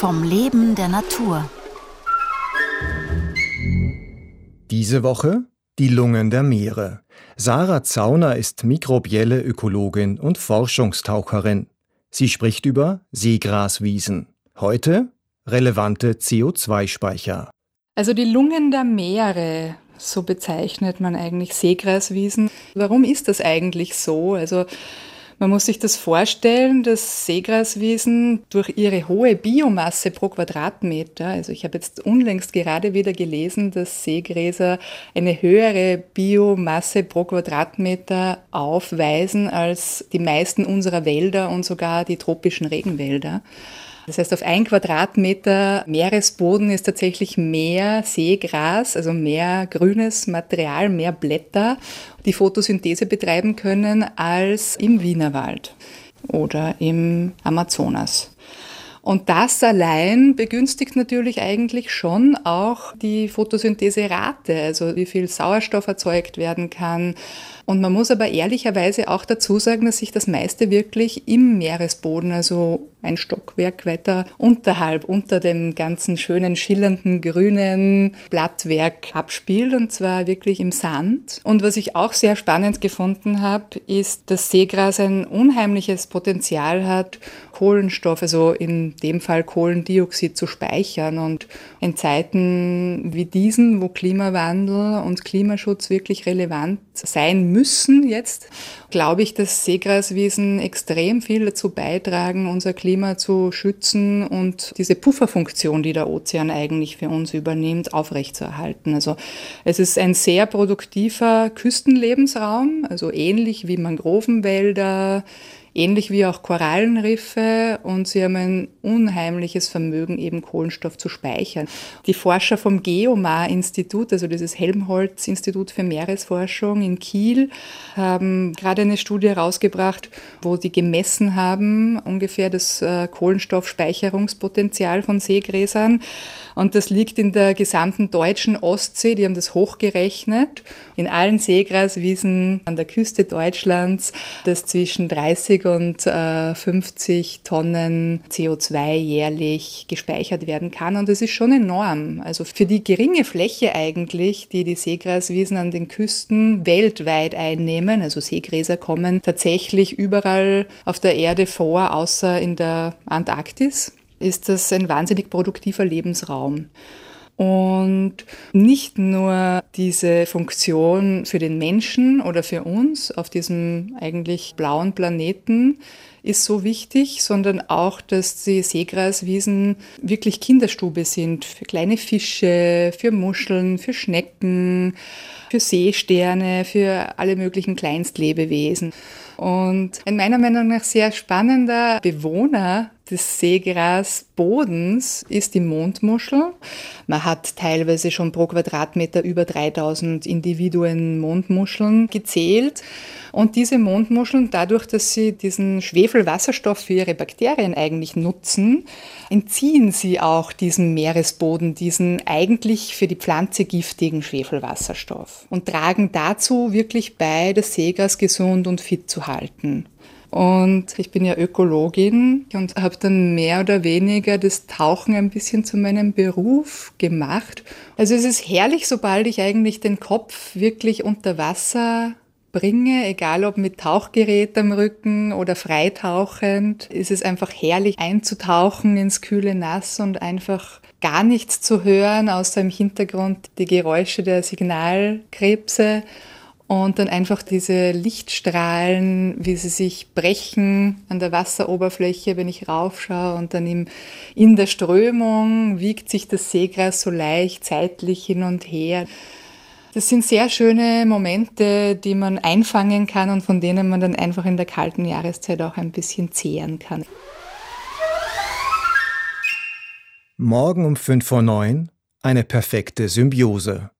vom Leben der Natur. Diese Woche die Lungen der Meere. Sarah Zauner ist mikrobielle Ökologin und Forschungstaucherin. Sie spricht über Seegraswiesen. Heute relevante CO2-Speicher. Also die Lungen der Meere, so bezeichnet man eigentlich Seegraswiesen. Warum ist das eigentlich so? Also man muss sich das vorstellen, dass Seegraswiesen durch ihre hohe Biomasse pro Quadratmeter, also ich habe jetzt unlängst gerade wieder gelesen, dass Seegräser eine höhere Biomasse pro Quadratmeter aufweisen als die meisten unserer Wälder und sogar die tropischen Regenwälder. Das heißt, auf ein Quadratmeter Meeresboden ist tatsächlich mehr Seegras, also mehr grünes Material, mehr Blätter, die Photosynthese betreiben können als im Wienerwald oder im Amazonas. Und das allein begünstigt natürlich eigentlich schon auch die Photosyntheserate, also wie viel Sauerstoff erzeugt werden kann, und man muss aber ehrlicherweise auch dazu sagen, dass sich das meiste wirklich im Meeresboden, also ein Stockwerk weiter unterhalb, unter dem ganzen schönen, schillernden, grünen Blattwerk abspielt, und zwar wirklich im Sand. Und was ich auch sehr spannend gefunden habe, ist, dass Seegras ein unheimliches Potenzial hat, Kohlenstoff, also in dem Fall Kohlendioxid zu speichern. Und in Zeiten wie diesen, wo Klimawandel und Klimaschutz wirklich relevant sein müssen, jetzt, glaube ich, dass Seegraswiesen extrem viel dazu beitragen, unser Klima zu schützen und diese Pufferfunktion, die der Ozean eigentlich für uns übernimmt, aufrechtzuerhalten. Also es ist ein sehr produktiver Küstenlebensraum, also ähnlich wie Mangrovenwälder, ähnlich wie auch Korallenriffe und sie haben ein unheimliches Vermögen, eben Kohlenstoff zu speichern. Die Forscher vom Geomar-Institut, also dieses Helmholtz-Institut für Meeresforschung in Kiel, haben gerade eine Studie herausgebracht, wo sie gemessen haben, ungefähr das äh, Kohlenstoffspeicherungspotenzial von Seegräsern. Und das liegt in der gesamten deutschen Ostsee. Die haben das hochgerechnet. In allen Seegraswiesen an der Küste Deutschlands, das zwischen 30 und äh, 50 Tonnen CO2 jährlich gespeichert werden kann. Und das ist schon enorm. Also für die geringe Fläche eigentlich, die die Seegraswiesen an den Küsten weltweit einnehmen, also Seegräser kommen tatsächlich überall auf der Erde vor, außer in der Antarktis ist das ein wahnsinnig produktiver Lebensraum. Und nicht nur diese Funktion für den Menschen oder für uns auf diesem eigentlich blauen Planeten ist so wichtig, sondern auch, dass die Seegraswiesen wirklich Kinderstube sind für kleine Fische, für Muscheln, für Schnecken, für Seesterne, für alle möglichen Kleinstlebewesen. Und ein meiner Meinung nach sehr spannender Bewohner des Seegrasbodens ist die Mondmuschel. Man hat teilweise schon pro Quadratmeter über 3000 Individuen Mondmuscheln gezählt. Und diese Mondmuscheln, dadurch, dass sie diesen Schwefelwasserstoff für ihre Bakterien eigentlich nutzen, entziehen sie auch diesem Meeresboden diesen eigentlich für die Pflanze giftigen Schwefelwasserstoff und tragen dazu wirklich bei, das Seegras gesund und fit zu halten. Und ich bin ja Ökologin und habe dann mehr oder weniger das Tauchen ein bisschen zu meinem Beruf gemacht. Also es ist herrlich, sobald ich eigentlich den Kopf wirklich unter Wasser bringe, egal ob mit Tauchgerät am Rücken oder freitauchend, ist es einfach herrlich einzutauchen ins kühle Nass und einfach gar nichts zu hören, außer im Hintergrund die Geräusche der Signalkrebse und dann einfach diese Lichtstrahlen, wie sie sich brechen an der Wasseroberfläche, wenn ich raufschaue und dann im, in der Strömung wiegt sich das Seegras so leicht zeitlich hin und her. Das sind sehr schöne Momente, die man einfangen kann und von denen man dann einfach in der kalten Jahreszeit auch ein bisschen zehren kann. Morgen um 5 vor 9 eine perfekte Symbiose.